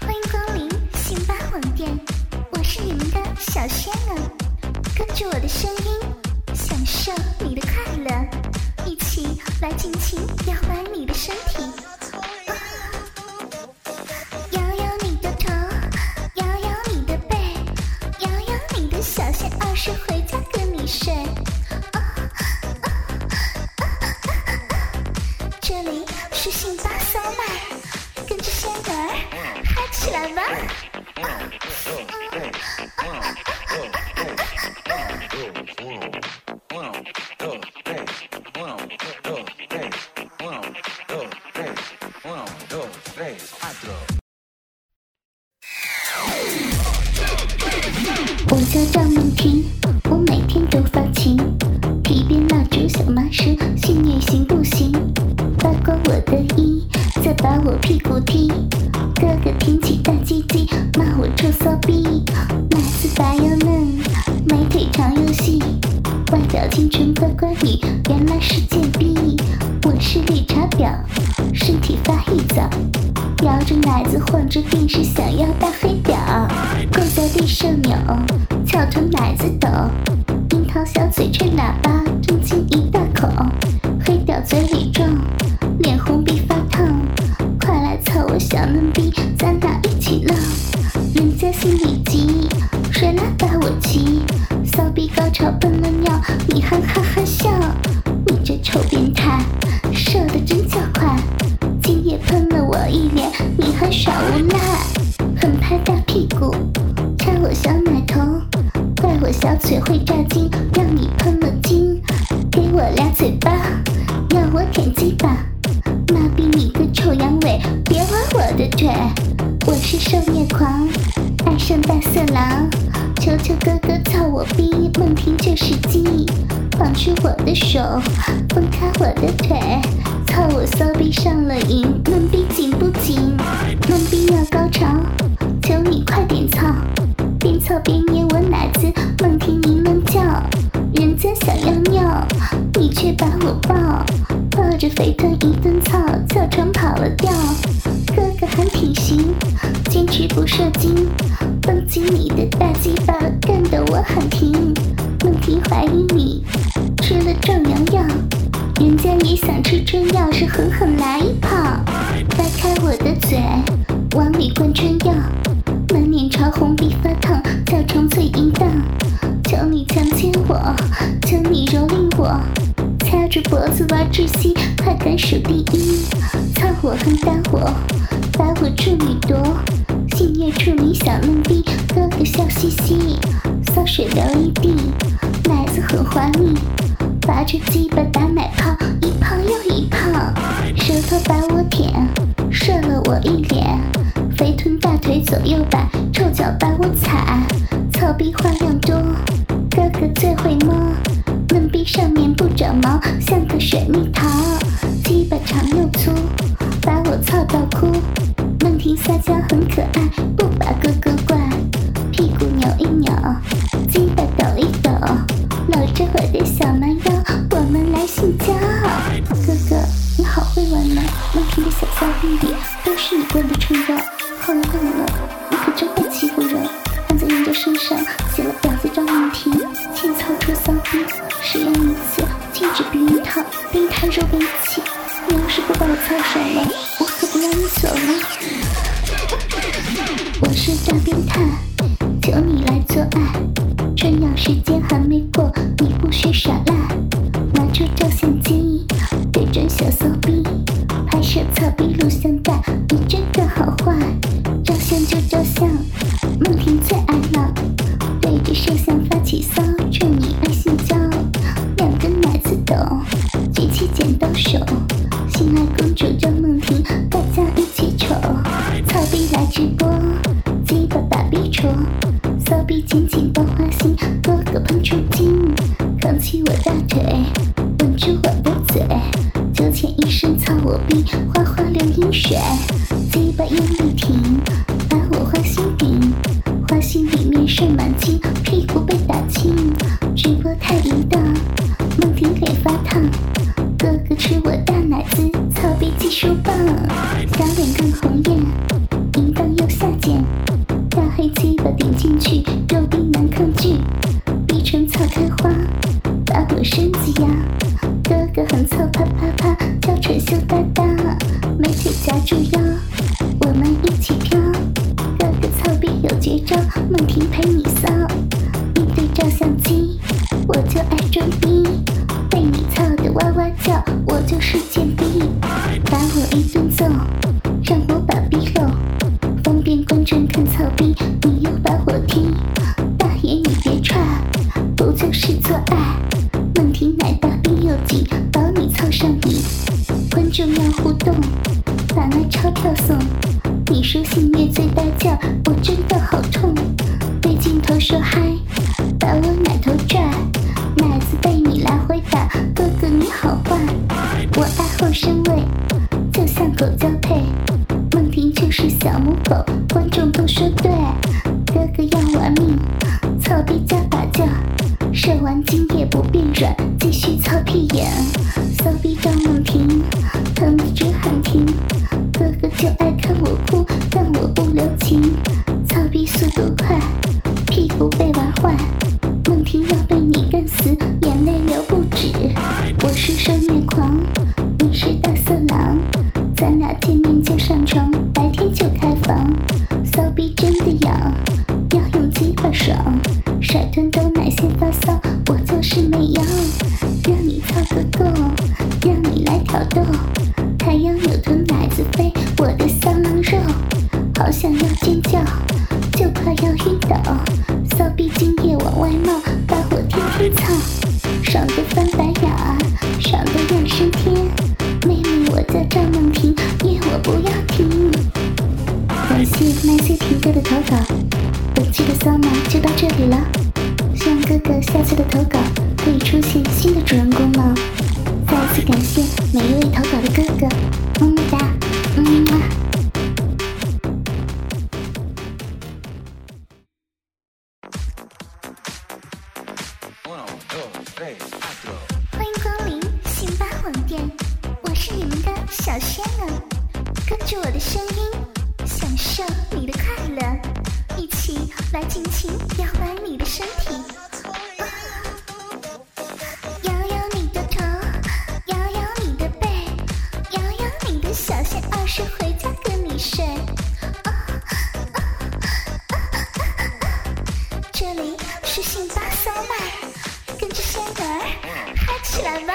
欢迎光临星巴网店，我是你们的小仙儿，跟着我的声音，享受你的快乐，一起来尽情摇摆你的身体，是信巴骚麦，跟着仙儿嗨起来吧！我我的衣，再把我屁股踢。哥哥挺起大鸡鸡，骂我臭骚逼，奶子白又嫩，美腿长又细，外表清纯乖乖女，原来是贱逼。我是绿茶婊，身体发育早，摇着奶子晃着电视，想要大黑屌，跪在地上扭，翘臀奶子抖，樱桃小嘴吹喇叭，正亲一大口，黑屌嘴里撞，脸红鼻发烫，快来操我小嫩逼，咱俩一起浪，人家心里急，谁来把我骑？骚逼高潮奔了尿，你还哈哈笑，你这臭变态，射的真叫快，今夜喷了我一脸，你还耍无赖，狠拍大屁股，掐我小奶头，怪我小嘴会炸筋，让你喷了精，给我俩嘴巴，要我舔鸡巴，我逼，梦婷就是鸡，绑住我的手，分开我的腿，操我骚逼上了瘾，梦逼紧不紧？梦逼要高潮，求你快点操，边操边捏我奶子，梦婷你们叫，人家想要尿，你却把我抱，抱着肥臀一顿往里灌春药，满脸潮红鼻发烫，叫床最淫荡，求你强奸我，求你蹂躏我，掐着脖子玩窒息，快感数第一，操我横打我，把我处女夺，性虐处女小嫩逼，哥哥笑嘻嘻，骚水流一地，奶子很滑腻。拔着鸡巴打奶泡，一泡又一泡，舌头把我舔，射了我一脸，肥臀大腿左右摆，臭脚把我踩，操逼花样多，哥哥最会摸，嫩逼上面不长毛，像个水蜜桃，鸡巴长又粗，把我操到哭，梦婷撒娇很可爱，紧紧抱花心，哥哥喷出精，扛起我大腿，吻住我的嘴，九浅一身操我逼，哗哗流阴水，鸡巴用力挺，把我花心顶，花心里面射满精，屁股被打青，直播太淫荡，梦婷腿发烫，哥哥吃我大奶子，操逼技术棒，小脸更红艳，就爱装逼。被你操的哇哇叫，我就是贱逼，把我一顿揍，让我把逼露，方便观众看操逼，你又把我踢，大爷你别踹，不就是做爱？梦婷奶大逼又紧，保你操上瘾，观众要互动，把那钞票送，你说性虐最大叫，我真的好痛，对镜头说嗨，把我奶头拽。不变软，继续操屁眼，骚逼张梦婷，疼的直喊停，哥哥就爱看我哭，但我不留情，操逼速度快，屁股被玩坏。梦婷要被你干死，眼泪流不止。我是受虐狂，挑逗。太阳扭头奶子飞，我的骚狼肉，好想要尖叫，就快要晕倒。骚逼精液往外冒，把我天天操，小仙儿，跟着我的声音，享受你的快乐，一起来尽情摇摆你的身体，摇摇你的头，摇摇你的背，摇摇你的小仙二是回家跟你睡。这里是辛巴骚麦。跟着仙儿嗨起来吧！